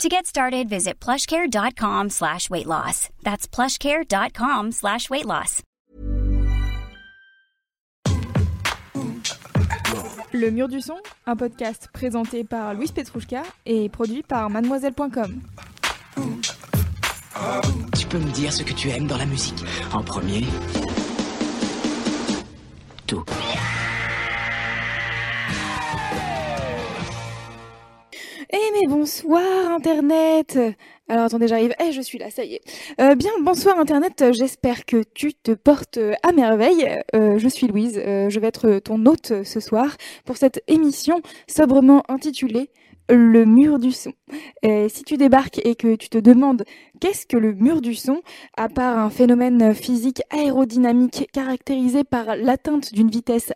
To get started, visit plushcare.com slash weight loss. That's plushcare.com slash weight loss. Le Mur du Son, un podcast présenté par Louis Petrouchka et produit par mademoiselle.com. Tu peux me dire ce que tu aimes dans la musique En premier Tout. Eh mais bonsoir Internet Alors attendez, j'arrive. Eh, je suis là, ça y est. Euh, bien, bonsoir Internet, j'espère que tu te portes à merveille. Euh, je suis Louise, euh, je vais être ton hôte ce soir pour cette émission sobrement intitulée le mur du son. Si tu débarques et que tu te demandes qu'est-ce que le mur du son, à part un phénomène physique aérodynamique caractérisé par l'atteinte d'une vitesse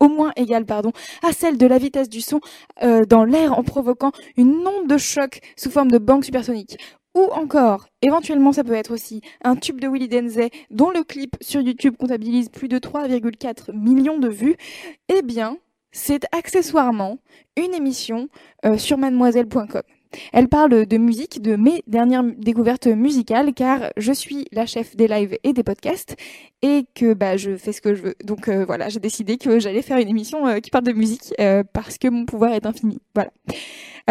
au moins égale pardon, à celle de la vitesse du son euh, dans l'air en provoquant une onde de choc sous forme de banque supersonique. Ou encore, éventuellement ça peut être aussi un tube de Willy Denzey dont le clip sur YouTube comptabilise plus de 3,4 millions de vues, eh bien, c'est accessoirement une émission euh, sur mademoiselle.com. Elle parle de musique, de mes dernières découvertes musicales, car je suis la chef des lives et des podcasts, et que bah, je fais ce que je veux. Donc euh, voilà, j'ai décidé que j'allais faire une émission euh, qui parle de musique, parce que mon pouvoir est infini. Voilà.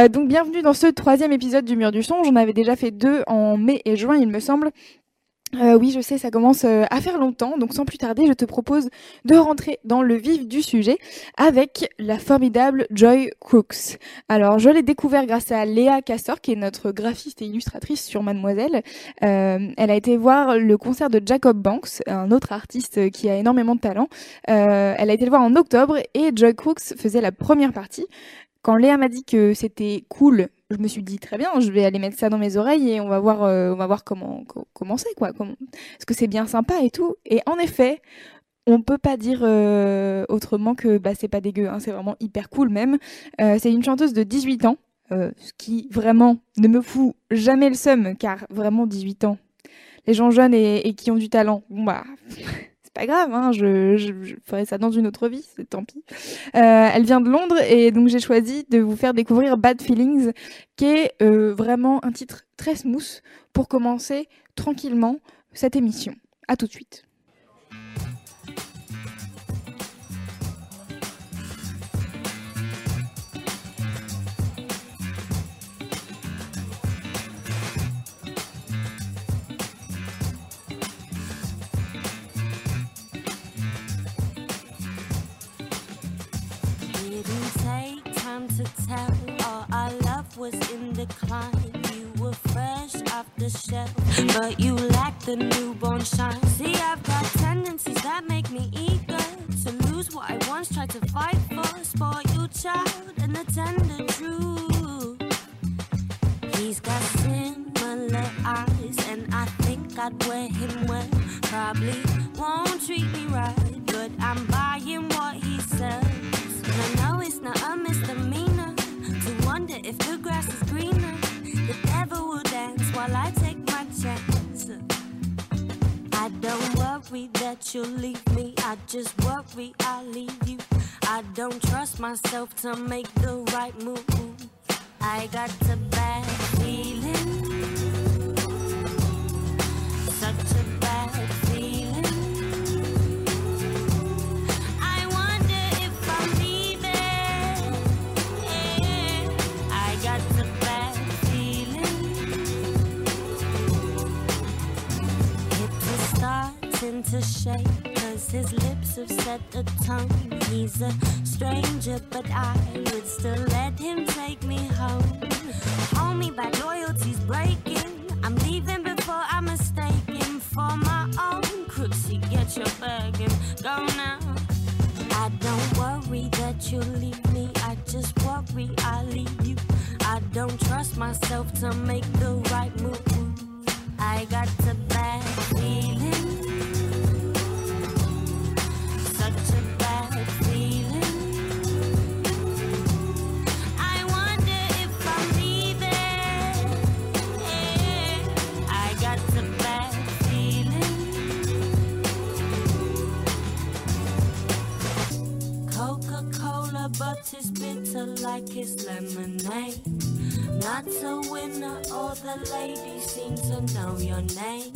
Donc bienvenue dans ce troisième épisode du Mur du Son. J'en avais déjà fait deux en mai et juin, il me semble. Euh, oui, je sais, ça commence euh, à faire longtemps, donc sans plus tarder, je te propose de rentrer dans le vif du sujet avec la formidable Joy Crooks. Alors, je l'ai découvert grâce à Léa Castor, qui est notre graphiste et illustratrice sur Mademoiselle. Euh, elle a été voir le concert de Jacob Banks, un autre artiste qui a énormément de talent. Elle a été le voir en octobre et Joy Crooks faisait la première partie. Quand Léa m'a dit que c'était cool je me suis dit très bien, je vais aller mettre ça dans mes oreilles et on va voir, euh, on va voir comment c'est quoi, est-ce que c'est bien sympa et tout. Et en effet, on peut pas dire euh, autrement que bah c'est pas dégueu, hein, c'est vraiment hyper cool même. Euh, c'est une chanteuse de 18 ans, ce qui vraiment ne me fout jamais le seum, car vraiment 18 ans, les gens jeunes et, qui ont du talent, bah pas grave, hein, je, ferai ça dans une autre vie, c'est tant pis. Euh, elle vient de Londres et donc j'ai choisi de vous faire découvrir Bad Feelings, qui est euh, vraiment un titre très smooth pour commencer tranquillement cette émission. À tout de suite. Time to tell. All our love was in decline. You were fresh off the shelf, but you lacked the newborn shine. See, I've got tendencies that make me eager to lose what I once tried to fight for. Spoil you, child and the tender truth. He's got similar eyes, and I think I'd wear him well. Probably won't treat me right, but I'm buying what he sells. And I know it's not a misdemeanor to wonder if the grass is greener. The devil will dance while I take my chance. I don't worry that you'll leave me. I just worry I'll leave you. I don't trust myself to make the right move. I got a bad feeling. Starting to shake. Cause his lips have set a tone. He's a stranger, but I would still let him take me home. Me back, loyalty's breaking. I'm leaving before I'm mistaken for my own crooksy. Get your bag and go now. I don't worry that you'll leave me. I just worry I'll leave you. I don't trust myself to make the right move. I got a like it's lemonade. Not a winner, all the ladies seem to know your name.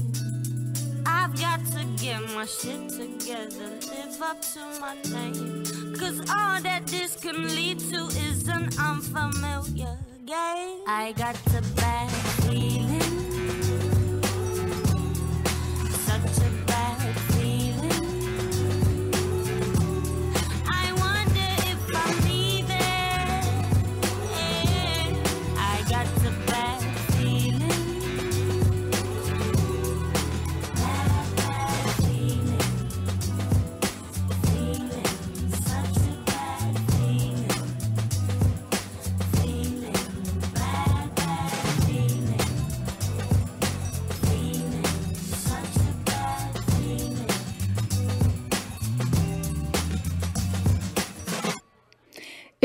I've got to get my shit together, live up to my name. Cause all that this can lead to is an unfamiliar game. I got a bad feeling.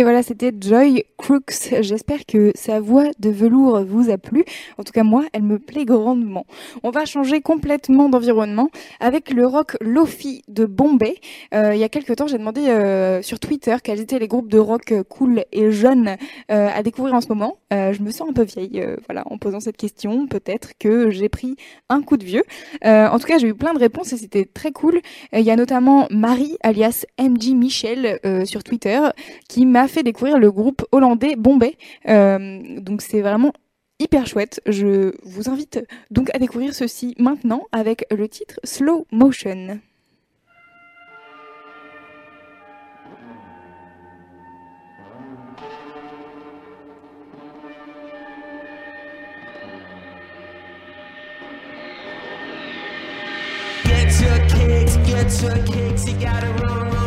Et voilà, c'était Joy Crooks. J'espère que sa voix de velours vous a plu. En tout cas, moi, elle me plaît grandement. On va changer complètement d'environnement avec le rock Lofi de Bombay. Euh, il y a quelques temps, j'ai demandé euh, sur Twitter quels étaient les groupes de rock cool et jeunes euh, à découvrir en ce moment. Je me sens un peu vieille, voilà, en posant cette question. Peut-être que j'ai pris un coup de vieux. En tout cas, j'ai eu plein de réponses et c'était très cool. Il y a notamment Marie, alias MJ Michel, sur Twitter, qui m'a fait découvrir le groupe hollandais Bombay. Euh, donc c'est vraiment hyper chouette. Je vous invite donc à découvrir ceci maintenant avec le titre Slow Motion. Get your kicks, get your gotta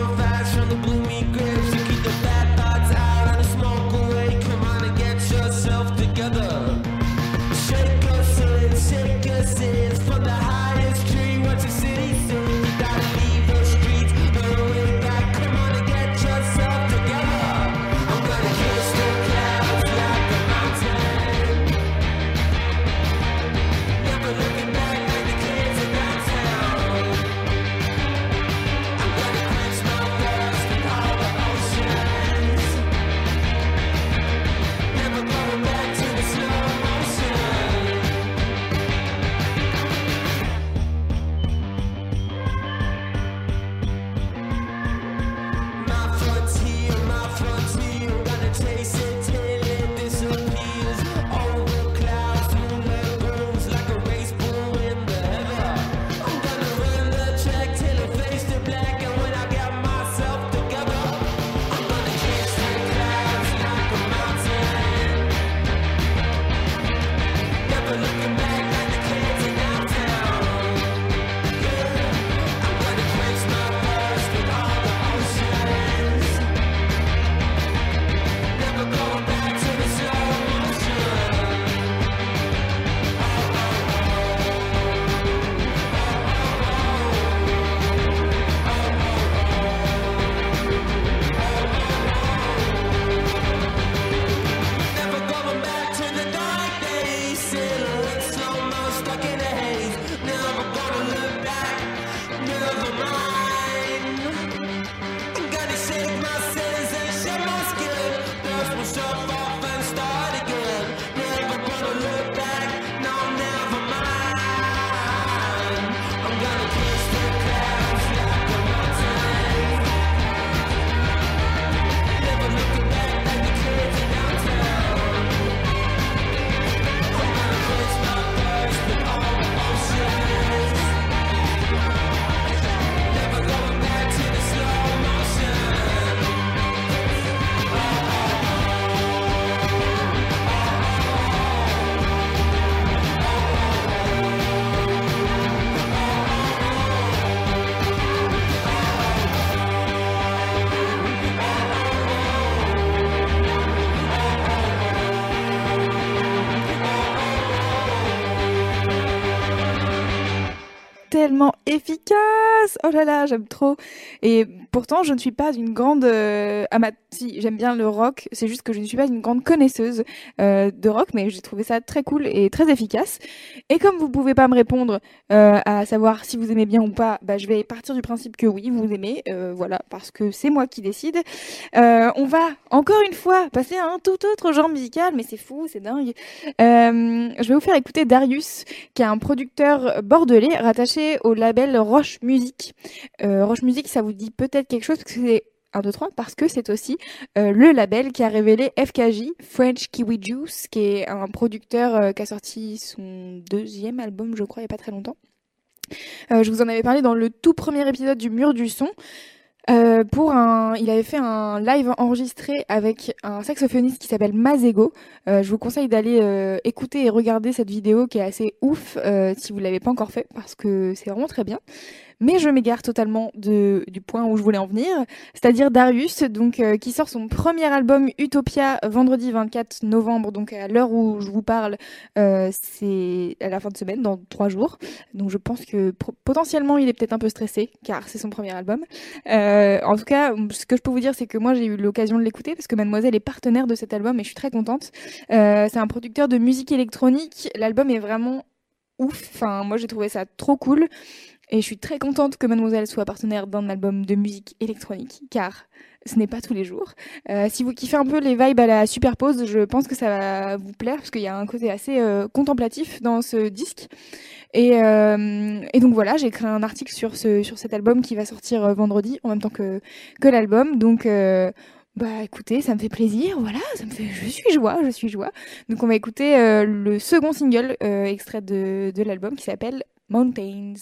Oh là là, j'aime trop. Et pourtant, je ne suis pas une grande euh, ama- Si, j'aime bien le rock. C'est juste que je ne suis pas une grande connaisseuse euh, de rock, mais j'ai trouvé ça très cool et très efficace. Et comme vous pouvez pas me répondre euh, à savoir si vous aimez bien ou pas, bah, je vais partir du principe que oui, vous aimez. euh, voilà, parce que c'est moi qui décide. On va encore une fois passer à un tout autre genre musical, mais c'est fou, c'est dingue. Je vais vous faire écouter Darius, qui est un producteur bordelais rattaché au label Roche Euh, Roche Music, ça vous dit peut-être quelque chose parce que c'est 1, 2, 3, parce que c'est aussi euh, le label qui a révélé FKJ, French Kiwi Juice, qui est un producteur euh, qui a sorti son deuxième album, je crois, il n'y a pas très longtemps. Je vous en avais parlé dans le tout premier épisode du Mur du Son. Il avait fait un live enregistré avec un saxophoniste qui s'appelle Mazego. Je vous conseille d'aller écouter et regarder cette vidéo qui est assez ouf si vous l'avez pas encore fait parce que c'est vraiment très bien. Mais je m'égare totalement du point où je voulais en venir, c'est-à-dire Darius, donc euh, qui sort son premier album Utopia vendredi 24 novembre, donc à l'heure où je vous parle, euh, c'est à la fin de semaine, dans trois jours. Donc je pense que potentiellement il est peut-être un peu stressé car c'est son premier album. Euh, en tout cas, ce que je peux vous dire, c'est que moi j'ai eu l'occasion de l'écouter parce que Mademoiselle est partenaire de cet album et je suis très contente. C'est un producteur de musique électronique. L'album est vraiment ouf. Enfin, moi j'ai trouvé ça trop cool. Et je suis très contente que Mademoiselle soit partenaire d'un album de musique électronique, car ce n'est pas tous les jours. Euh, si vous kiffez un peu les vibes à la superpose, je pense que ça va vous plaire, parce qu'il y a un côté assez euh, contemplatif dans ce disque. Et, euh, donc voilà, j'ai écrit un article sur, ce, sur cet album qui va sortir vendredi, en même temps que, que l'album. Donc... bah écoutez, ça me fait plaisir, voilà, ça me fait, je suis joie, je suis joie. Donc on va écouter le second single extrait de, de l'album qui s'appelle Mountains.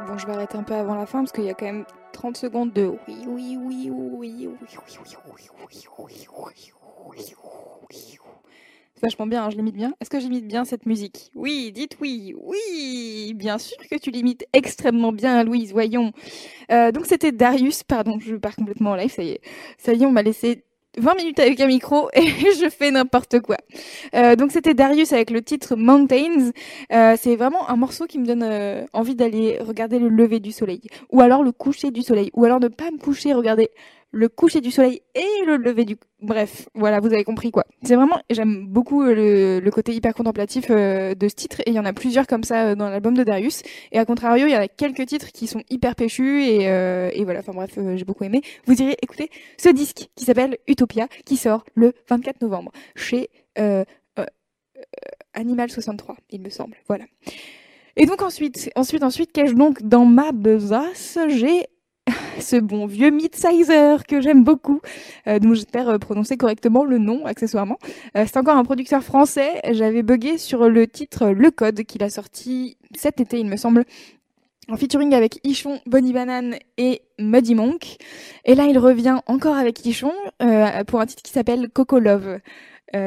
Bon, je vais arrêter un peu avant la fin parce qu'il y a quand même 30 secondes de oui, oui, oui, oui, oui, oui, oui, oui, oui, oui, oui, oui, oui, oui. C'est vachement bien, hein, je l'imite bien. Est-ce que j'imite bien cette musique Oui, dites oui, oui, bien sûr que tu l'imites extrêmement bien, Louise, voyons. Euh, donc c'était Darius, pardon, je pars complètement en live, ça y est. Ça y est, on m'a laissé 20 minutes avec un micro et je fais n'importe quoi. Euh, donc c'était Darius avec le titre Mountains. Euh, c'est vraiment un morceau qui me donne euh, envie d'aller regarder le lever du soleil, ou alors le coucher du soleil, ou alors ne pas me coucher, regarder le coucher du soleil et le lever du. Bref, voilà, vous avez compris quoi. C'est vraiment, j'aime beaucoup euh, le, côté hyper contemplatif euh, de ce titre et il y en a plusieurs comme ça euh, dans l'album de Darius. Et à contrario, il y en a quelques titres qui sont hyper péchus et, et voilà. Enfin bref, j'ai beaucoup aimé. Vous irez écouter ce disque qui s'appelle Utopia, qui sort le 24 novembre chez Animal 63, il me semble. Voilà. Et donc ensuite, ensuite, ensuite, qu'ai-je donc dans ma besace? J'ai ce bon vieux Midsizer que j'aime beaucoup, euh, dont j'espère euh, prononcer correctement le nom accessoirement. Euh, c'est encore un producteur français. J'avais bugué sur le titre Le Code qu'il a sorti cet été, il me semble, en featuring avec Ichon, Bonnie Banane et Muddy Monk. Et là, il revient encore avec Ichon euh, pour un titre qui s'appelle Coco Love.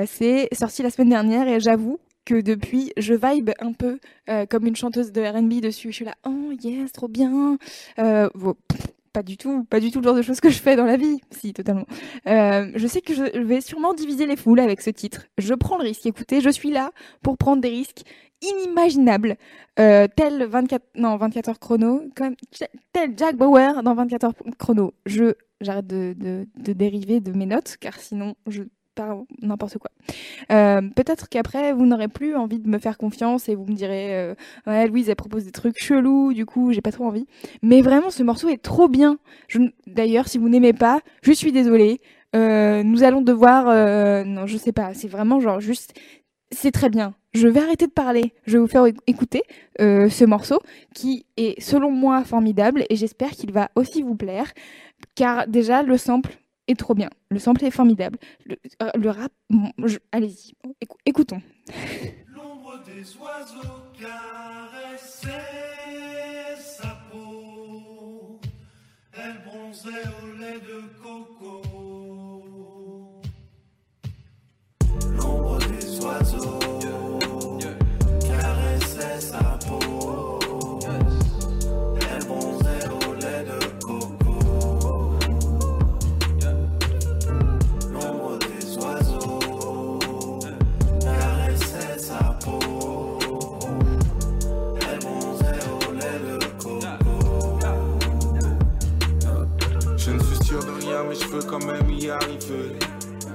C'est sorti la semaine dernière et j'avoue que depuis, je vibe un peu comme une chanteuse de R&B dessus. Je suis là, oh yes, trop bien. Pas du tout, pas du tout le genre de choses que je fais dans la vie. Si, totalement. Euh, je sais que je vais sûrement diviser les foules avec ce titre. Je prends le risque. Écoutez, je suis là pour prendre des risques inimaginables, euh, tel 24, non, 24 heures chrono, comme, tel Jack Bauer dans 24 heures chrono. Je, j'arrête de, de, de dériver de mes notes, car sinon, je pars n'importe quoi. Euh, peut-être qu'après, vous n'aurez plus envie de me faire confiance et vous me direz, euh, ouais, Louise, elle propose des trucs chelous, du coup, j'ai pas trop envie. Mais vraiment, ce morceau est trop bien. D'ailleurs, si vous n'aimez pas, je suis désolée. Euh, nous allons devoir, euh, non, je sais pas, c'est vraiment genre juste, c'est très bien. Je vais arrêter de parler. Je vais vous faire écouter ce morceau qui est, selon moi, formidable et j'espère qu'il va aussi vous plaire. Car déjà, le sample est trop bien. Le sample est formidable. Le, euh, le rap, bon, allez-y, écou- écoutons. L'ombre des oiseaux caressait sa peau. Elle bronzait au lait de coco. L'ombre des oiseaux quand même y arriver.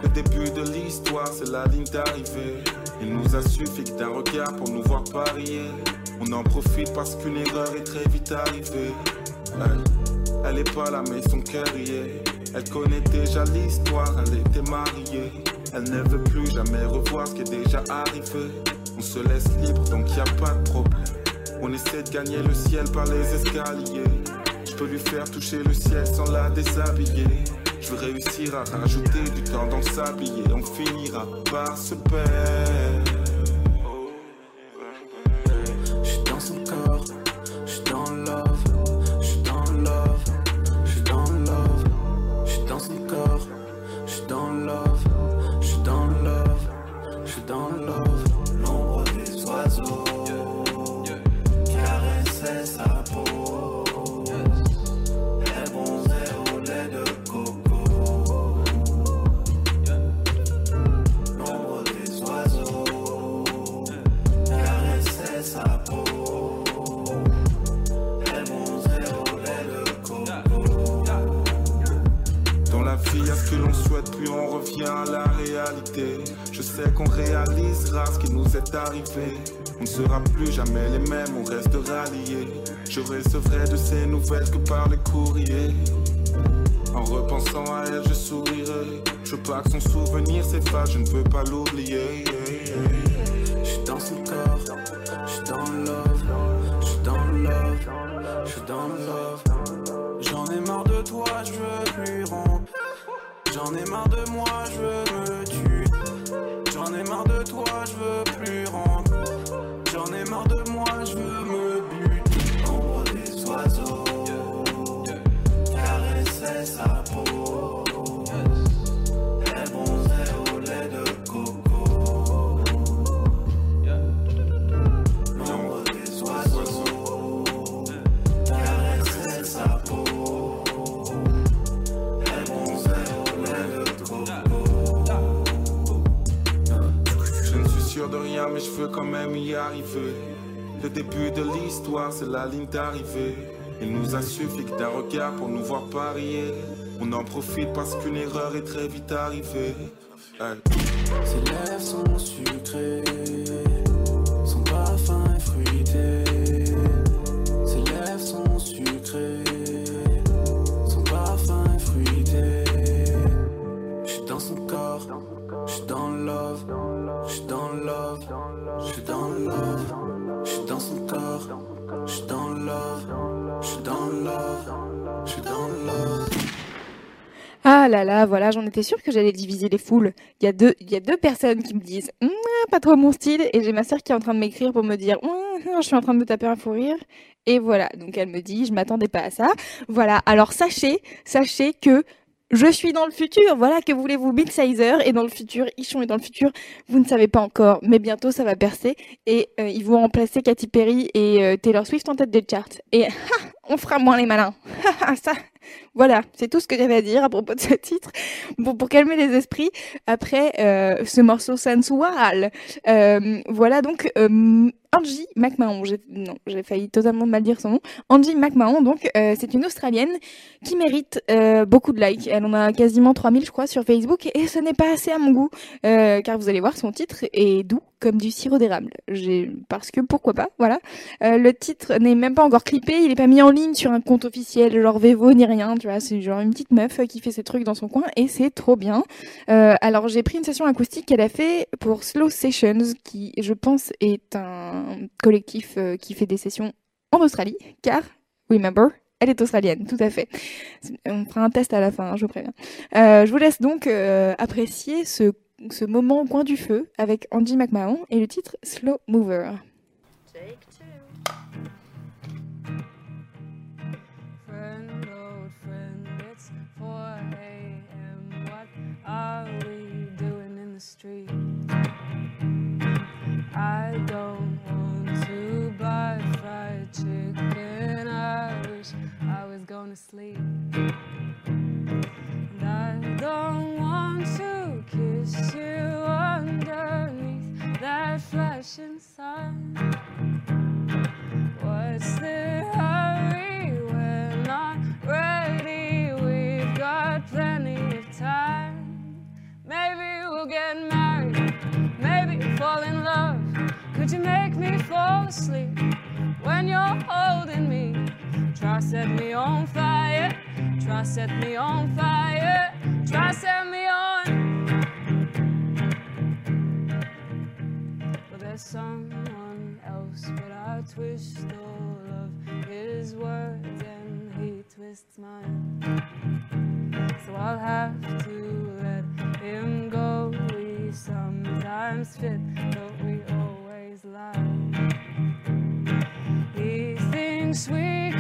Le début de l'histoire, c'est la ligne d'arrivée. Il nous a suffi d'un regard pour nous voir parier. On en profite parce qu'une erreur est très vite arrivée. Elle, elle est pas là, mais son cœur y est. Elle connaît déjà l'histoire, elle était mariée. Elle ne veut plus jamais revoir ce qui est déjà arrivé. On se laisse libre, donc y a pas de problème. On essaie de gagner le ciel par les escaliers. Je peux lui faire toucher le ciel sans la déshabiller. Je veux réussir à rajouter du temps dans le sablier. On finira par se perdre. Nouvelles que par les courriers. En repensant à elle, je sourirai. Je veux pas que son souvenir s'efface, je ne veux pas l'oublier. Le début de l'histoire, c'est la ligne d'arrivée. Il nous a suffi d'un regard pour nous voir parier. On en profite parce qu'une erreur est très vite arrivée. Ses lèvres sont Ah là là, voilà, j'en étais sûre que j'allais diviser les foules. Il y a deux, y a deux personnes qui me disent pas trop mon style, et j'ai ma sœur qui est en train de m'écrire pour me dire je suis en train de me taper un fou rire. Et voilà, donc elle me dit, je m'attendais pas à ça. Voilà, alors sachez, sachez que je suis dans le futur. Voilà, que voulez-vous, Big Sizer est dans le futur, Ichon est dans le futur. Vous ne savez pas encore, mais bientôt ça va percer et euh, ils vont remplacer Katy Perry et euh, Taylor Swift en tête des charts. Et ha, on fera moins les malins. ça, voilà, c'est tout ce que j'avais à dire à propos de ce titre. Bon, pour calmer les esprits, après euh, ce morceau sensual. Euh, voilà donc Angie McMahon. Non, j'ai failli totalement mal dire son nom. Angie McMahon, donc euh, c'est une Australienne qui mérite euh, beaucoup de likes. Elle en a quasiment 3000 je crois sur Facebook et ce n'est pas assez à mon goût euh, car vous allez voir son titre est doux comme du sirop d'érable. Parce que pourquoi pas, voilà. Le titre n'est même pas encore clippé, il est pas mis en ligne sur un compte officiel genre Vevo ni rien, tu vois, c'est genre une petite meuf qui fait ses trucs dans son coin et c'est trop bien. Alors j'ai pris une session acoustique qu'elle a fait pour Slow Sessions qui je pense est un collectif euh, qui fait des sessions en Australie car remember elle est australienne, tout à fait. On fera un test à la fin, hein, je vous préviens. Euh, je vous laisse donc euh, apprécier ce, ce moment au coin du feu avec Angie McMahon et le titre Slow Mover. Friend, old friend, it's 4 a.m. What are we doing in the street? I don't To sleep. And I don't want to kiss you underneath that flashing sun. What's the hurry? We're not ready. We've got plenty of time. Maybe we'll get married. Maybe fall in love. Could you make me fall asleep when you're holding me? Try set me on fire. Try set me on fire. Try set me on. Well, there's someone else, but I twist all of his words and he twists mine. So I'll have to let him go. We sometimes fit, but we always lie. He thinks we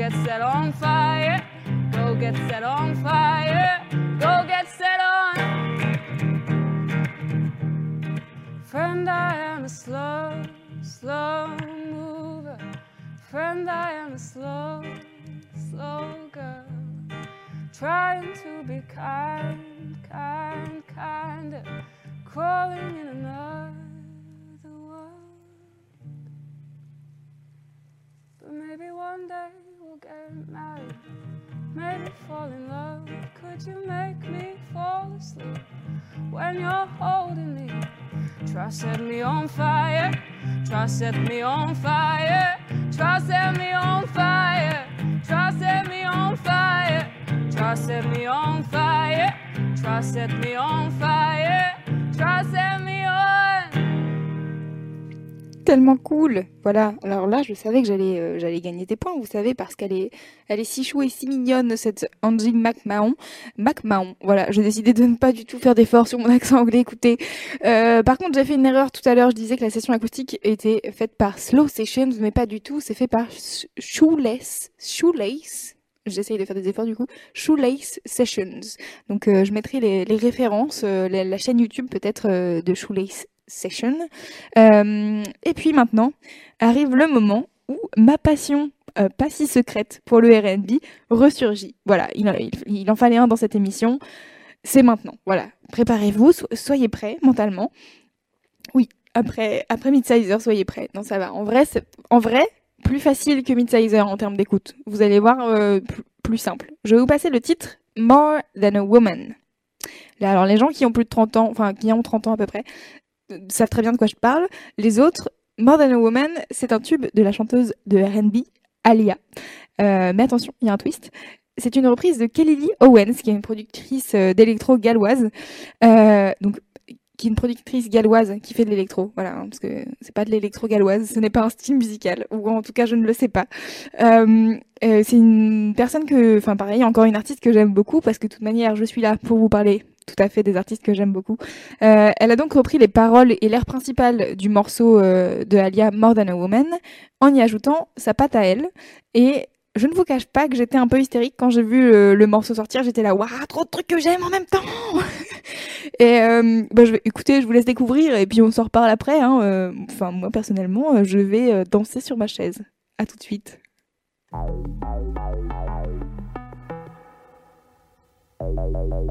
get set on fire, go get set on fire, go get set on. Friend, I am a slow, slow mover. Friend, I am a slow, slow girl. Trying to be kind, kind, kind. Crawling in another Maybe one day we'll get married. Maybe fall in love. Could you make me fall asleep when you're holding me? Try set me on fire. Try set me on fire. Try set me on fire. Try set me on fire. Try set me on fire. Try set me on fire. Try set me on. Tellement cool. Voilà. Alors là, je savais que j'allais euh, j'allais gagner des points, vous savez, parce qu'elle est elle est si chou et si mignonne cette Angie McMahon. McMahon. Voilà. J'ai décidé de ne pas du tout faire d'efforts sur mon accent anglais. Écoutez. Euh, par contre, j'ai fait une erreur tout à l'heure. Je disais que la session acoustique était faite par Slow Sessions, mais pas du tout. C'est fait par Sh- Shoelace. Shoelace. J'essaye de faire des efforts du coup. Shoelace Sessions. Donc euh, je mettrai les, références, la, chaîne YouTube peut-être de Shoelace Session. Euh, et puis maintenant arrive le moment où ma passion euh, pas si secrète pour le R&B ressurgit. Voilà, il, en- fallait un dans cette émission. C'est maintenant. Voilà, préparez-vous, so- soyez prêts mentalement. Oui, après après Midsizer, soyez prêts. Non, ça va. En vrai, en vrai, plus facile que Midsizer en termes d'écoute. Vous allez voir, euh, plus, simple. Je vais vous passer le titre More Than a Woman. Alors les gens qui ont plus de 30 ans, enfin qui ont 30 ans à peu près, savent très bien de quoi je parle. Les autres, More Than a Woman, c'est un tube de la chanteuse de R&B Alia. Euh, mais attention, il y a un twist. C'est une reprise de Kelly Lee Owens, qui est une productrice euh, d'électro galloise. Euh, donc qui est une productrice galloise qui fait de l'électro, voilà, hein, parce que c'est pas de l'électro galloise, ce n'est pas un style musical, ou en tout cas je ne le sais pas. C'est une personne que, enfin pareil, encore une artiste que j'aime beaucoup, parce que de toute manière je suis là pour vous parler tout à fait des artistes que j'aime beaucoup. Euh, elle a donc repris les paroles et l'air principal du morceau euh, de Alia More Than a Woman, en y ajoutant sa patte à elle, et je ne vous cache pas que j'étais un peu hystérique quand j'ai vu euh, le morceau sortir. J'étais là, waouh, trop de trucs que j'aime en même temps. et bah, je écoutez, je vous laisse découvrir et puis on s'en reparle après. hein. Enfin, moi personnellement, je vais danser sur ma chaise. À tout de suite. Bye.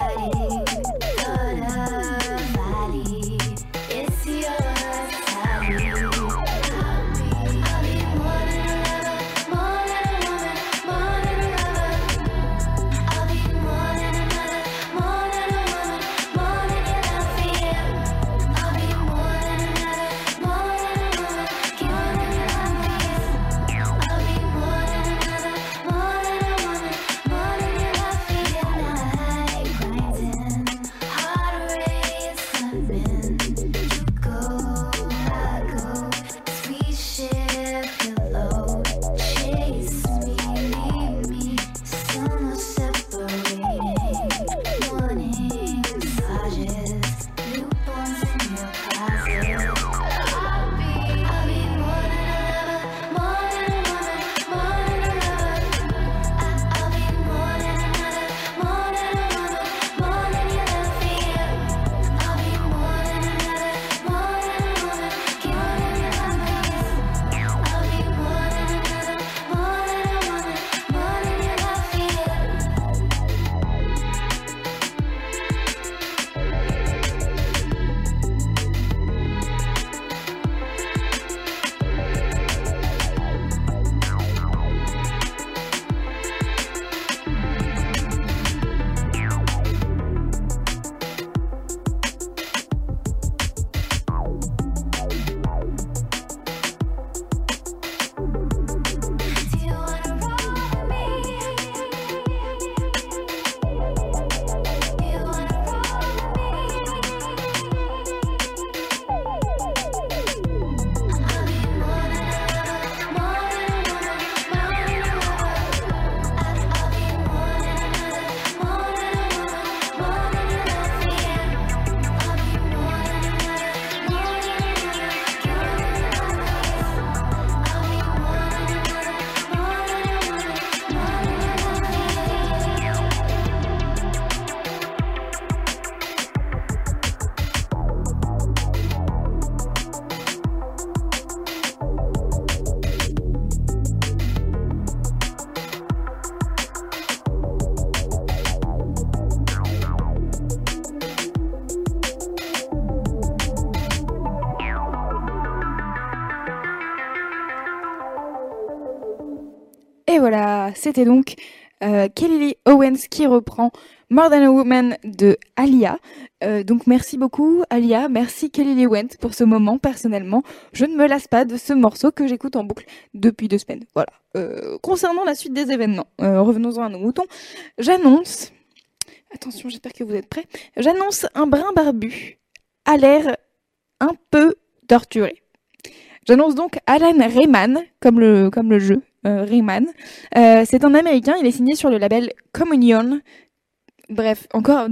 More c'était donc euh, Kelly Owens qui reprend More Than a Woman de Alia. Euh, donc merci beaucoup Alia, merci Kelly Owens pour ce moment personnellement. Je ne me lasse pas de ce morceau que j'écoute en boucle depuis deux semaines. Voilà. Euh, concernant la suite des événements, revenons-en à nos moutons. J'annonce, attention j'espère que vous êtes prêts, j'annonce un brin barbu à l'air un peu torturé. J'annonce donc Alan Rayman, comme le, comme le jeu, Rayman. Euh, c'est un Américain, il est signé sur le label Communion. Bref, encore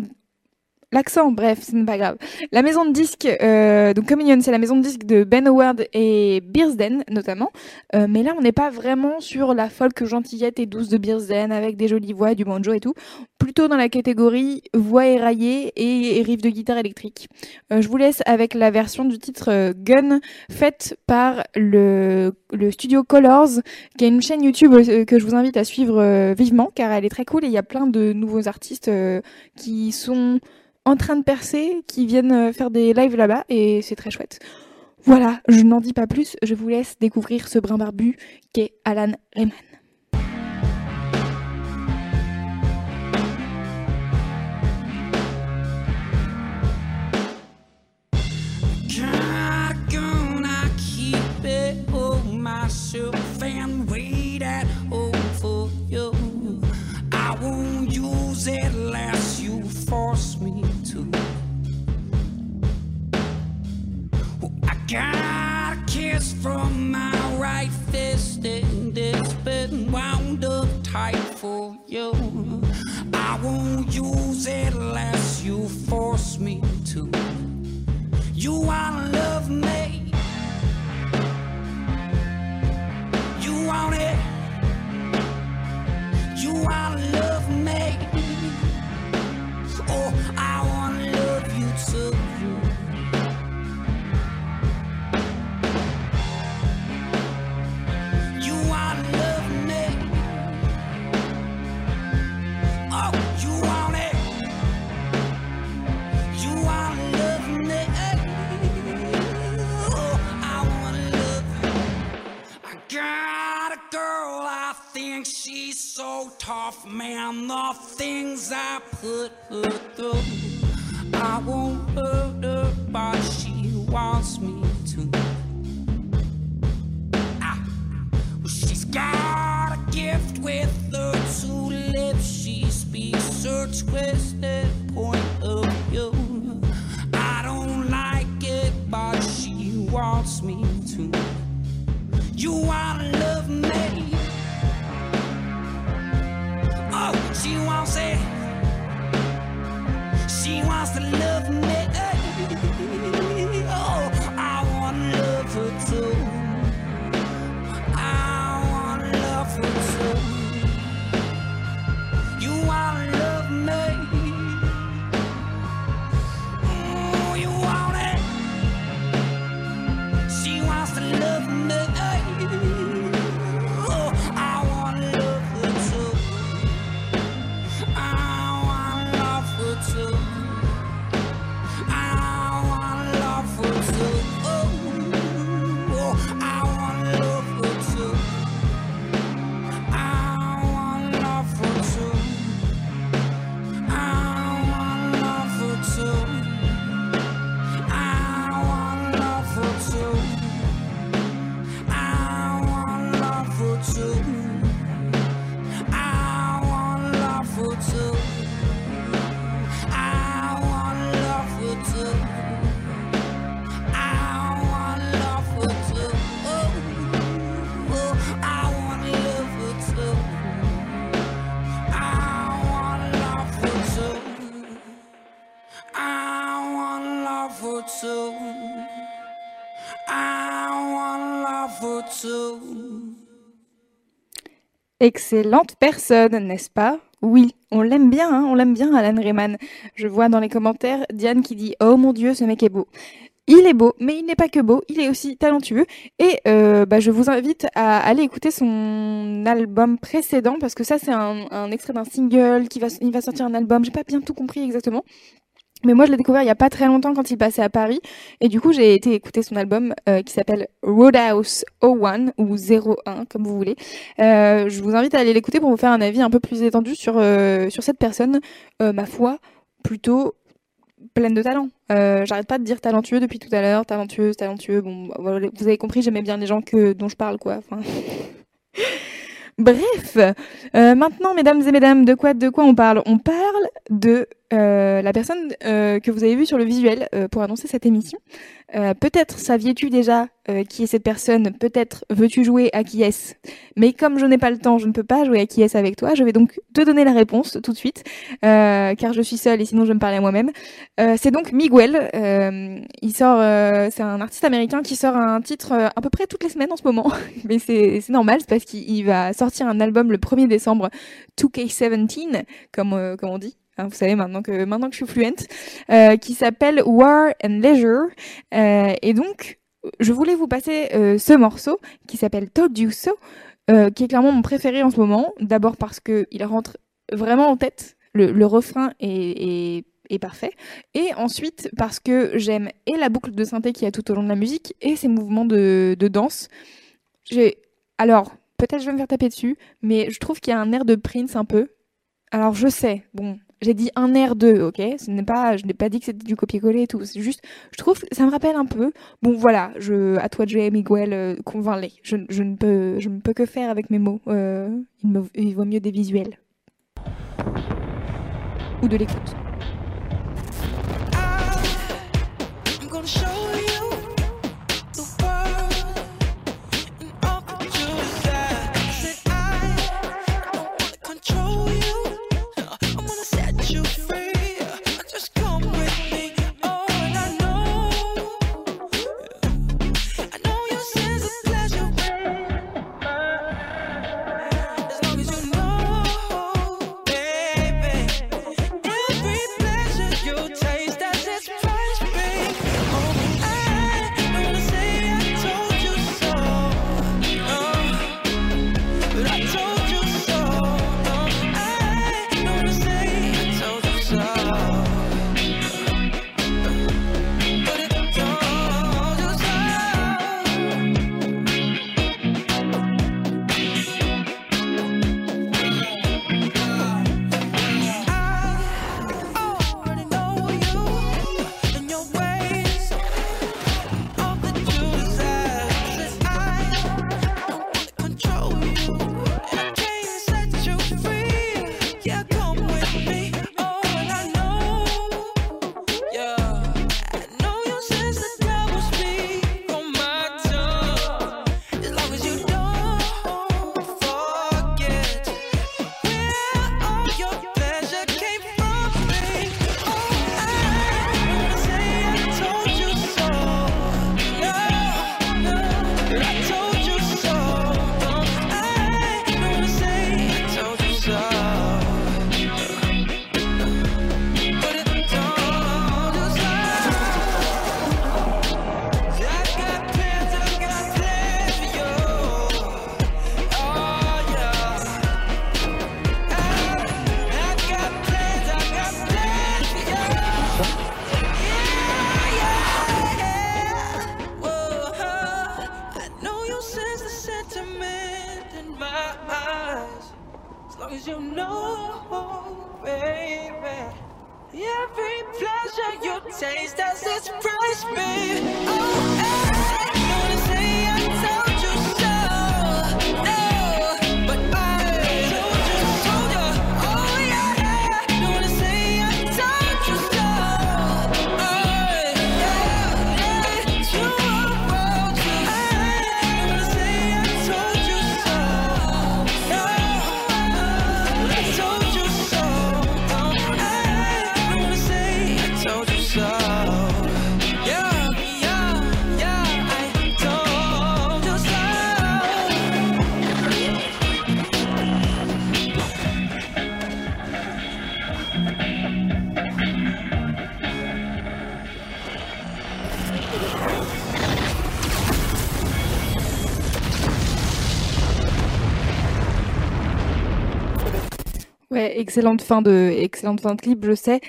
l'accent, bref, ce n'est pas grave. La maison de disques, euh, donc Communion, c'est la maison de disques de Ben Howard et Beersden notamment. Euh, mais là, on n'est pas vraiment sur la folk gentillette et douce de Beersden avec des jolies voix, du banjo et tout. Plutôt dans la catégorie voix éraillée et, riff de guitare électrique. Euh, je vous laisse avec la version du titre euh, Gun faite par le, studio Colors, qui est une chaîne YouTube euh, que je vous invite à suivre vivement car elle est très cool et il y a plein de nouveaux artistes qui sont en train de percer, qui viennent faire des lives là-bas et c'est très chouette. Voilà, je n'en dis pas plus, je vous laisse découvrir ce brin barbu qu'est Alan Rayman. Tight for you. I won't use it unless you force me to. You wanna love me. You want it. Got a girl, I think she's so tough, man. The things I put her through. I won't Excellente personne, n'est-ce pas? Oui, on l'aime bien, hein, on l'aime bien, Alan Rayman. Je vois dans les commentaires Diane qui dit Oh mon dieu, ce mec est beau. Il est beau, mais il n'est pas que beau, il est aussi talentueux. Et euh, bah, je vous invite à aller écouter son album précédent, parce que ça, c'est un, extrait d'un single, qui va, il va sortir un album, j'ai pas bien tout compris exactement. Mais moi, je l'ai découvert il y a pas très longtemps quand il passait à Paris. Et du coup, j'ai été écouter son album euh, qui s'appelle Roadhouse 01 ou 01, comme vous voulez. Euh, je vous invite à aller l'écouter pour vous faire un avis un peu plus étendu sur, euh, sur cette personne, ma foi, plutôt pleine de talent. J'arrête pas de dire talentueux depuis tout à l'heure, talentueuse, talentueux. Bon, bah, vous avez compris, j'aimais bien les gens que, dont je parle, quoi. Bref, maintenant, mesdames et mesdames, de quoi, de quoi on parle? On parle de euh, la personne euh, que vous avez vue sur le visuel euh, pour annoncer cette émission. Peut-être saviez-tu déjà qui est cette personne Peut-être veux-tu jouer à qui est-ce Mais comme je n'ai pas le temps, je ne peux pas jouer à qui est-ce avec toi. Je vais donc te donner la réponse tout de suite, car je suis seule et sinon je vais me parler à moi-même. C'est donc Miguel. Il sort, c'est un artiste américain qui sort un titre à peu près toutes les semaines en ce moment. Mais c'est normal, c'est parce qu'il il va sortir un album le 1er décembre, 2K17, comme, euh, comme on dit. Hein, vous savez maintenant que maintenant que je suis fluente, euh, qui s'appelle War and Leisure. Euh, et donc, je voulais vous passer euh, ce morceau qui s'appelle Told You So, qui est clairement mon préféré en ce moment. D'abord parce que il rentre vraiment en tête. Le, refrain est, parfait. Et ensuite, parce que j'aime et la boucle de synthé qu'il y a tout au long de la musique et ses mouvements de, danse. Alors, peut-être je vais me faire taper dessus, mais je trouve qu'il y a un air de Prince un peu. Alors, je sais, bon, j'ai dit un air de, ok? Je n'ai pas dit que c'était du copier-coller et tout. C'est juste, je trouve ça me rappelle un peu. Bon, voilà, à toi jouer, Miguel, euh, convainc-les. Je, ne peux, je ne peux que faire avec mes mots. Euh, il, vaut mieux des visuels. Ou de l'écoute. I'm excellente fin de, excellente fin de clip, je sais.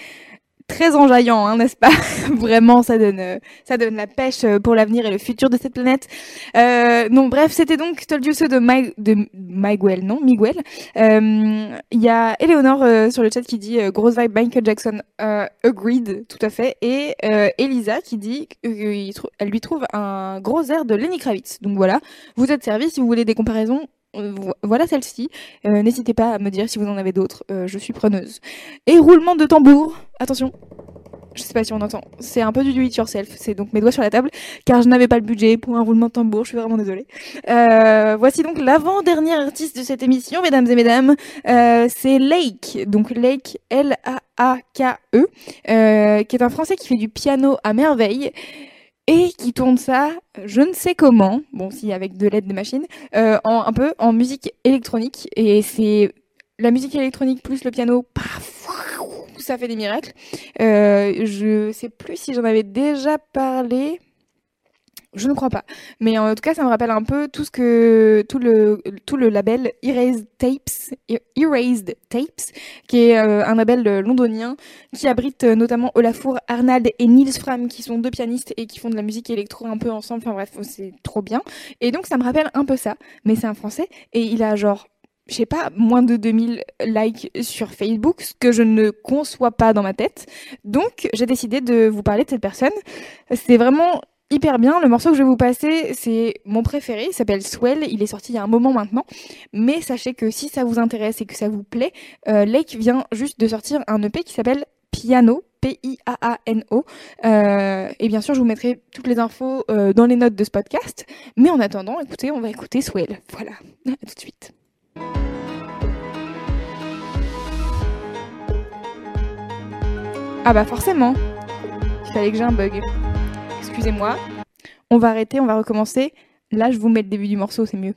très enjaillant, hein, n'est-ce pas? Vraiment, ça donne, euh, ça donne la pêche euh, pour l'avenir et le futur de cette planète. Euh, non, bref, c'était donc Told You So de, de Miguel, non Miguel. Il y a Eleonore sur le chat qui dit grosse vibe Michael Jackson, agreed, tout à fait. Et Elisa qui dit qu'elle elle lui trouve un gros air de Lenny Kravitz. Donc voilà, vous êtes servi si vous voulez des comparaisons. Euh, vo- Voilà celle-ci. Euh, N'hésitez pas à me dire si vous en avez d'autres. Euh, je suis preneuse. Et roulement de tambour. Attention. Je sais pas si on entend. C'est un peu du do it yourself. C'est donc mes doigts sur la table, car je n'avais pas le budget pour un roulement de tambour. Je suis vraiment désolée. Voici donc l'avant-dernier artiste de cette émission, mesdames et mesdames. C'est Lake. Donc Lake, L-A-A-K-E, qui est un Français qui fait du piano à merveille et qui tourne ça, je ne sais comment, bon si avec de l'aide de machine, euh, un peu en musique électronique. Et c'est la musique électronique plus le piano, ça fait des miracles. Euh, je sais plus si j'en avais déjà parlé. Je ne crois pas. Mais en tout cas, ça me rappelle un peu tout ce que tout le tout le label Erased Tapes, Erased Tapes, qui est euh, un label euh, londonien qui abrite euh, notamment Olafur Arnald et Niels Fram, qui sont deux pianistes et qui font de la musique électro un peu ensemble. Enfin bref, c'est trop bien. Et donc ça me rappelle un peu ça. Mais c'est un français et il a genre je sais pas, moins de 2000 likes sur Facebook, ce que je ne conçois pas dans ma tête. Donc, j'ai décidé de vous parler de cette personne. C'est vraiment hyper bien. Le morceau que je vais vous passer, c'est mon préféré. Il s'appelle Swell. Il est sorti il y a un moment maintenant. Mais sachez que si ça vous intéresse et que ça vous plaît, euh, Lake vient juste de sortir un EP qui s'appelle Piano. P-I-A-A-N-O. Euh, et bien sûr, je vous mettrai toutes les infos euh, dans les notes de ce podcast. Mais en attendant, écoutez, on va écouter Swell. Voilà. À tout de suite. Ah bah forcément. Il fallait que j'ai un bug. Excusez-moi. On va arrêter, on va recommencer. Là, je vous mets le début du morceau, c'est mieux.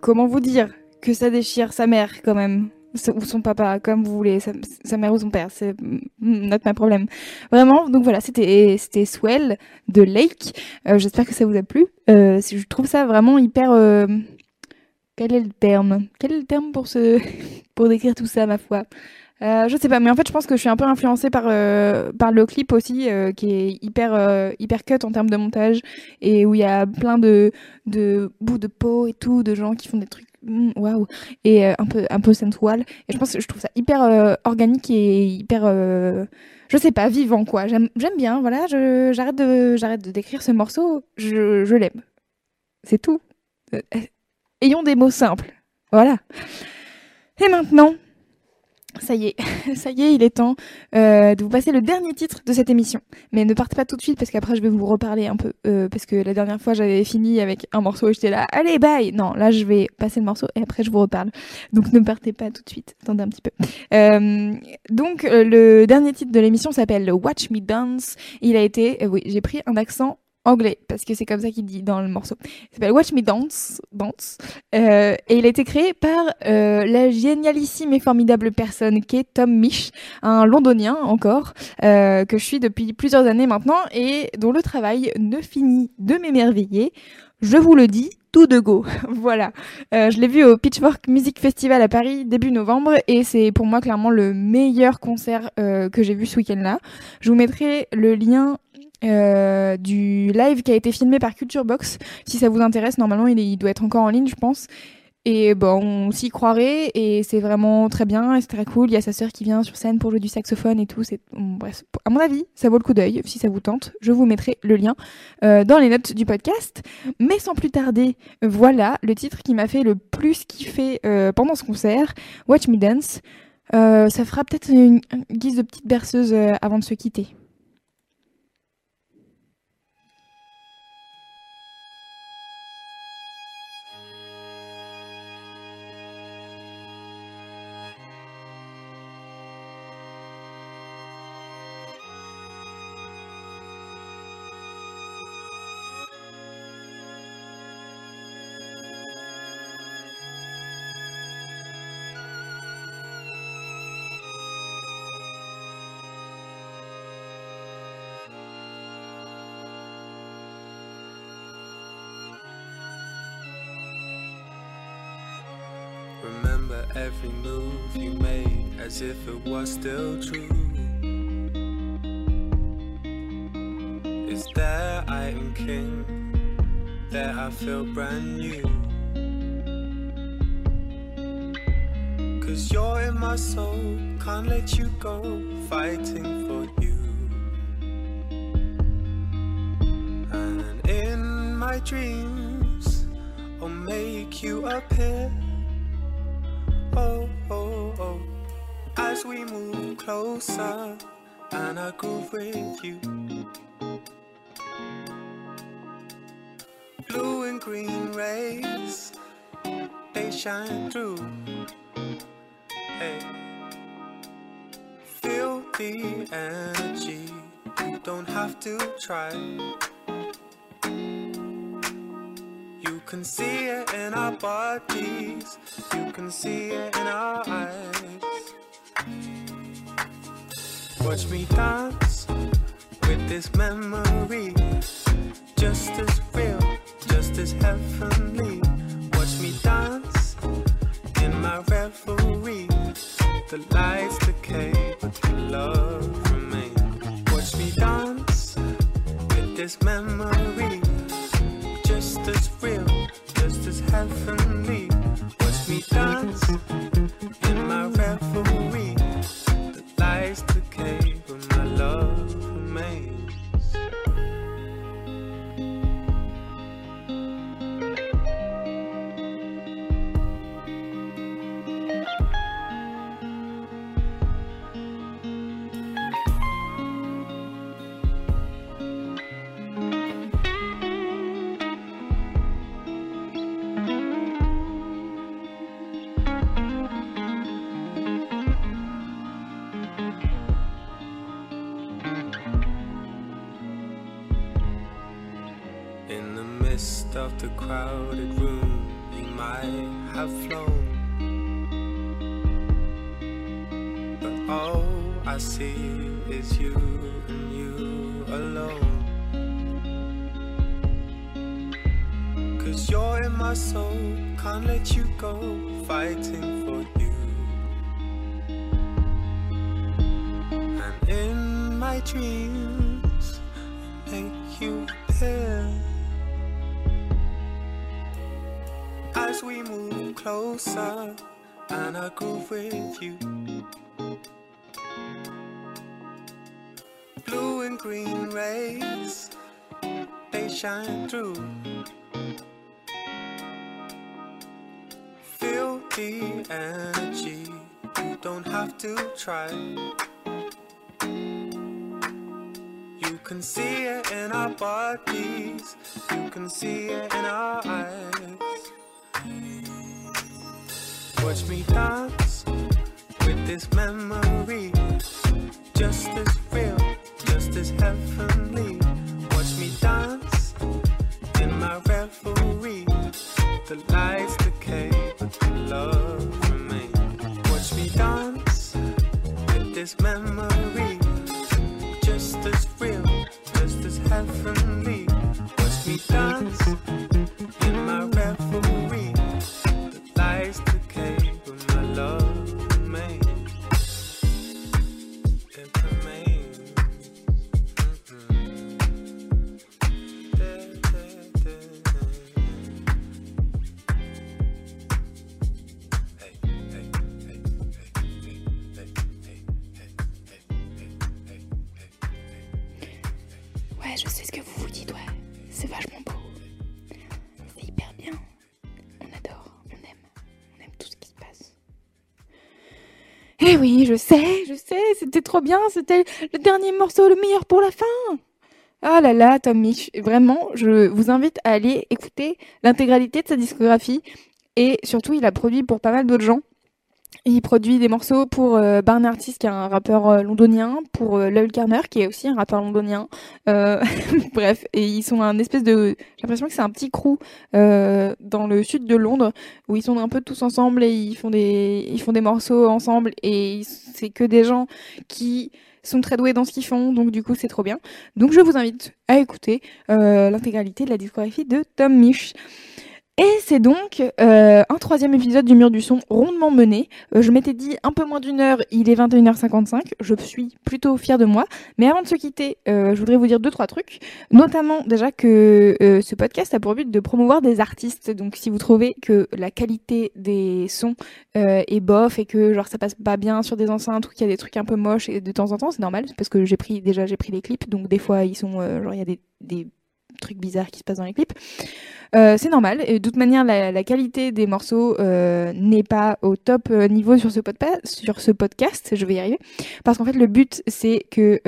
Comment vous dire que ça déchire sa mère quand même ou son papa, comme vous voulez, sa, mère ou son père, c'est not my problème. Vraiment, donc voilà, c'était c'était Swell de Lake. Euh, J'espère que ça vous a plu. Euh, je trouve ça vraiment hyper. euh, Quel est le terme? Quel est le terme pour pour décrire tout ça, ma foi? Euh, je sais pas, mais en fait, je pense que je suis un peu influencée par euh, par le clip aussi, euh, qui est hyper hyper cut en termes de montage et où il y a plein de de bouts de peau et tout, de gens qui font des trucs mm, waouh et un peu un peu sensual. Et je pense je trouve ça hyper organique et hyper je sais pas vivant quoi. J'aime bien. Voilà, j'arrête de de décrire ce morceau. Je je l'aime. C'est tout. Ayons des mots simples. Voilà. Et maintenant, ça y est, ça y est, il est temps euh, de vous passer le dernier titre de cette émission. Mais ne partez pas tout de suite parce qu'après je vais vous reparler un peu. euh, parce que la dernière fois j'avais fini avec un morceau et j'étais là, allez bye Non, là je vais passer le morceau et après je vous reparle. Donc ne partez pas tout de suite, attendez un petit peu. Euh, donc euh, le dernier titre de l'émission s'appelle Watch Me Dance. Il a été, euh, oui, j'ai pris un accent anglais parce que c'est comme ça qu'il dit dans le morceau. Il s'appelle Watch Me Dance, Dance. Euh, et il a été créé par euh, la génialissime et formidable personne qu'est Tom Misch, un londonien encore, euh, que je suis depuis plusieurs années maintenant et dont le travail ne finit de m'émerveiller. Je vous le dis, tout de go. voilà. Euh, je l'ai vu au Pitchfork Music Festival à Paris début novembre et c'est pour moi clairement le meilleur concert euh, que j'ai vu ce week-end-là. Je vous mettrai le lien euh, du live qui a été filmé par Culture Box. Si ça vous intéresse, normalement il, doit être encore en ligne, je pense. Et bon, on s'y croirait et c'est vraiment très bien et c'est très cool. Il y a sa sœur qui vient sur scène pour jouer du saxophone et tout. C'est bref, à mon avis, ça vaut le coup d'œil. Si ça vous tente, je vous mettrai le lien euh, dans les notes du podcast. Mais sans plus tarder, voilà le titre qui m'a fait le plus kiffer euh, pendant ce concert, Watch Me Dance. Ça fera peut-être une, guise de petite berceuse avant de se quitter. As if it was still true. Is there I am king? There I feel brand new. Cause you're in my soul, can't let you go, fighting for you. And in my dreams, I'll make you appear. We move closer, and I groove with you. Blue and green rays, they shine through. Hey, feel the energy. You don't have to try. You can see it in our bodies. You can see it in our eyes. Watch me dance with this memory. Just as real, just as heavenly. Watch me dance in my reverie. The lights decay, but the love remains. Watch me dance with this memory. Just as real, just as heavenly. of the crowded room you might have flown. But all I see is you and you alone. Cause you're in my soul, can't let you go Fighting for you. And in my dreams closer, and I groove with you. Blue and green rays, they shine through. Feel the energy, you don't have to try. You can see it in our bodies, you can see it in our eyes. Watch me dance with this memory, just as real, just as heavenly. Watch me dance in my revelry. The lights je sais, je sais, c'était trop bien. C'était le dernier morceau, le meilleur pour la fin. Ah là là, Tom Mitch, vraiment, je vous invite à aller écouter l'intégralité de sa discographie. Et surtout, il a produit pour pas mal d'autres gens. Il produit des morceaux pour euh, Barn Artist, qui est un rappeur euh, londonien, pour euh, Lowell Carner, qui est aussi un rappeur londonien. Euh, bref, et ils sont un espèce de... J'ai l'impression que c'est un petit crew euh, dans le sud de Londres, où ils sont un peu tous ensemble et ils font des, ils font des morceaux ensemble. Et c'est que des gens qui sont très doués dans ce qu'ils font, donc du coup c'est trop bien. Donc je vous invite à écouter l'intégralité de la discographie de Tom Misch. Et c'est donc euh, un troisième épisode du Mur du Son rondement mené. Euh, je m'étais dit un peu moins d'une heure, il est 21h55. Je suis plutôt fière de moi. Mais avant de se quitter, euh, je voudrais vous dire deux, trois trucs. Notamment déjà que ce podcast a pour but de promouvoir des artistes. Donc si vous trouvez que la qualité des sons est bof et que genre ça passe pas bien sur des enceintes ou qu'il y a des trucs un peu moches et de temps en temps, c'est normal. Parce que j'ai pris déjà j'ai pris les clips. Donc des fois ils sont genre il y a des, des trucs bizarres qui se passent dans les clips. Euh, c'est normal. Et de toute manière, la, qualité des morceaux euh, n'est pas au top euh, niveau sur ce, podcast. Je vais y arriver. Parce qu'en fait, le but, c'est que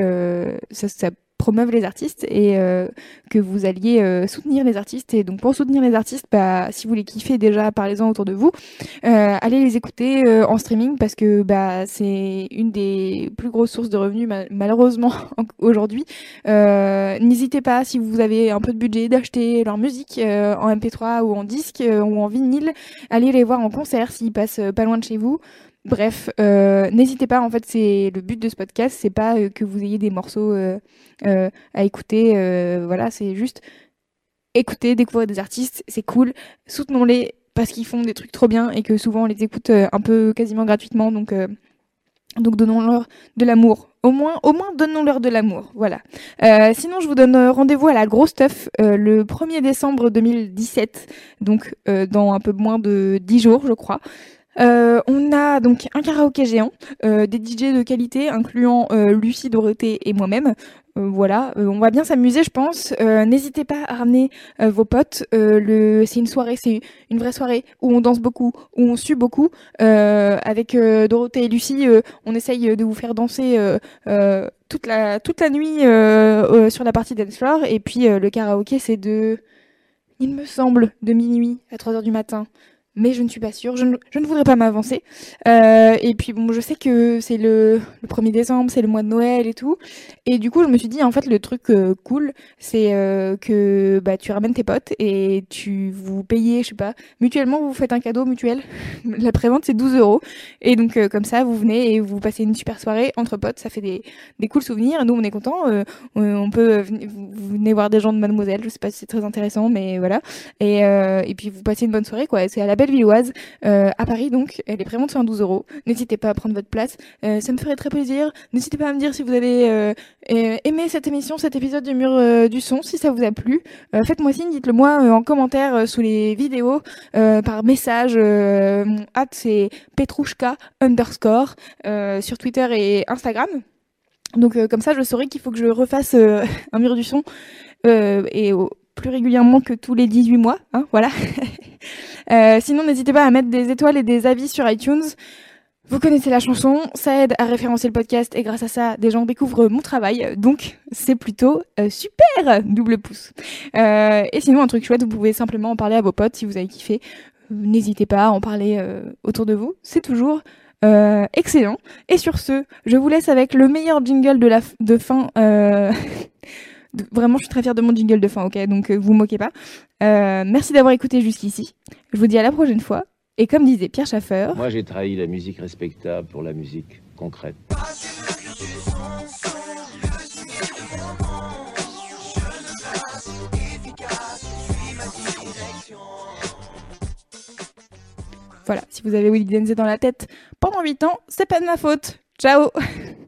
ça promeuve les artistes et euh, que vous alliez euh, soutenir les artistes. Et donc, pour soutenir les artistes, bah, si vous les kiffez déjà, parlez-en autour de vous. Euh, allez les écouter en streaming parce que bah, c'est une des plus grosses sources de revenus, ma- malheureusement, aujourd'hui. N'hésitez pas, si vous avez un peu de budget, d'acheter leur musique en MP3 ou en disque ou en vinyle. Allez les voir en concert s'ils passent pas loin de chez vous. Bref, euh, n'hésitez pas. En fait, c'est le but de ce podcast, c'est pas euh, que vous ayez des morceaux euh, à écouter. voilà, c'est juste écouter, découvrir des artistes, c'est cool. Soutenons-les parce qu'ils font des trucs trop bien et que souvent on les écoute un peu quasiment gratuitement. Donc, donc donnons-leur de l'amour. Au moins, au moins donnons-leur de l'amour. Voilà. Sinon, je vous donne rendez-vous à la grosse stuff le 1er décembre 2017, donc dans un peu moins de 10 jours, je crois. Euh, on a donc un karaoké géant, euh, des DJ de qualité, incluant euh, Lucie, Dorothée et moi-même. Voilà, on va bien s'amuser, je pense. N'hésitez pas à ramener vos potes. C'est une soirée, c'est une vraie soirée où on danse beaucoup, où on sue beaucoup. Avec Dorothée et Lucie, on essaye de vous faire danser toute la nuit sur la partie dance floor. Et puis le karaoké, c'est de, il me semble, de minuit à 3 heures du matin. Mais je ne suis pas sûre, je ne, voudrais pas m'avancer. Euh, et puis bon, je sais que c'est le, le 1er décembre, c'est le mois de Noël et tout. Et du coup, je me suis dit, en fait, le truc euh, cool, c'est euh, que bah, tu ramènes tes potes et tu vous payez, je sais pas, mutuellement, vous faites un cadeau mutuel. La prévente, c'est 12 euros. Et donc, comme ça, vous venez et vous passez une super soirée entre potes. Ça fait des, des cool souvenirs. Nous, on est contents. On peut vous venez voir des gens de Mademoiselle. Je sais pas si c'est très intéressant, mais voilà. Et, et puis, vous passez une bonne soirée, quoi. C'est à la belle Bellevilloise, euh, à Paris donc. Elle est vraiment de 112 euros. N'hésitez pas à prendre votre place. Euh, ça me ferait très plaisir. N'hésitez pas à me dire si vous avez euh, euh, aimé cette émission, cet épisode du mur du son, si ça vous a plu. Faites-moi signe, dites-le moi en commentaire sous les vidéos, par message. Mon hâte c'est Petrouchka underscore sur Twitter et Instagram. Donc comme ça, je saurai qu'il faut que je refasse un mur du son et plus régulièrement que tous les 18 mois. Hein, voilà. Euh, sinon, n'hésitez pas à mettre des étoiles et des avis sur iTunes. Vous connaissez la chanson, ça aide à référencer le podcast et grâce à ça, des gens découvrent mon travail. Donc, c'est plutôt euh, super, double pouce. Euh, et sinon, un truc chouette, vous pouvez simplement en parler à vos potes si vous avez kiffé. N'hésitez pas à en parler autour de vous. C'est toujours excellent. Et sur ce, je vous laisse avec le meilleur jingle de fin. Vraiment, je suis très fière de mon jingle de fin, ok? Donc, euh, vous moquez pas. Euh, merci d'avoir écouté jusqu'ici. Je vous dis à la prochaine fois. Et comme disait Pierre Schaeffer, Moi, j'ai trahi la musique respectable pour la musique concrète. voilà, si vous avez Willy Denze dans la tête pendant 8 ans, c'est pas de ma faute. Ciao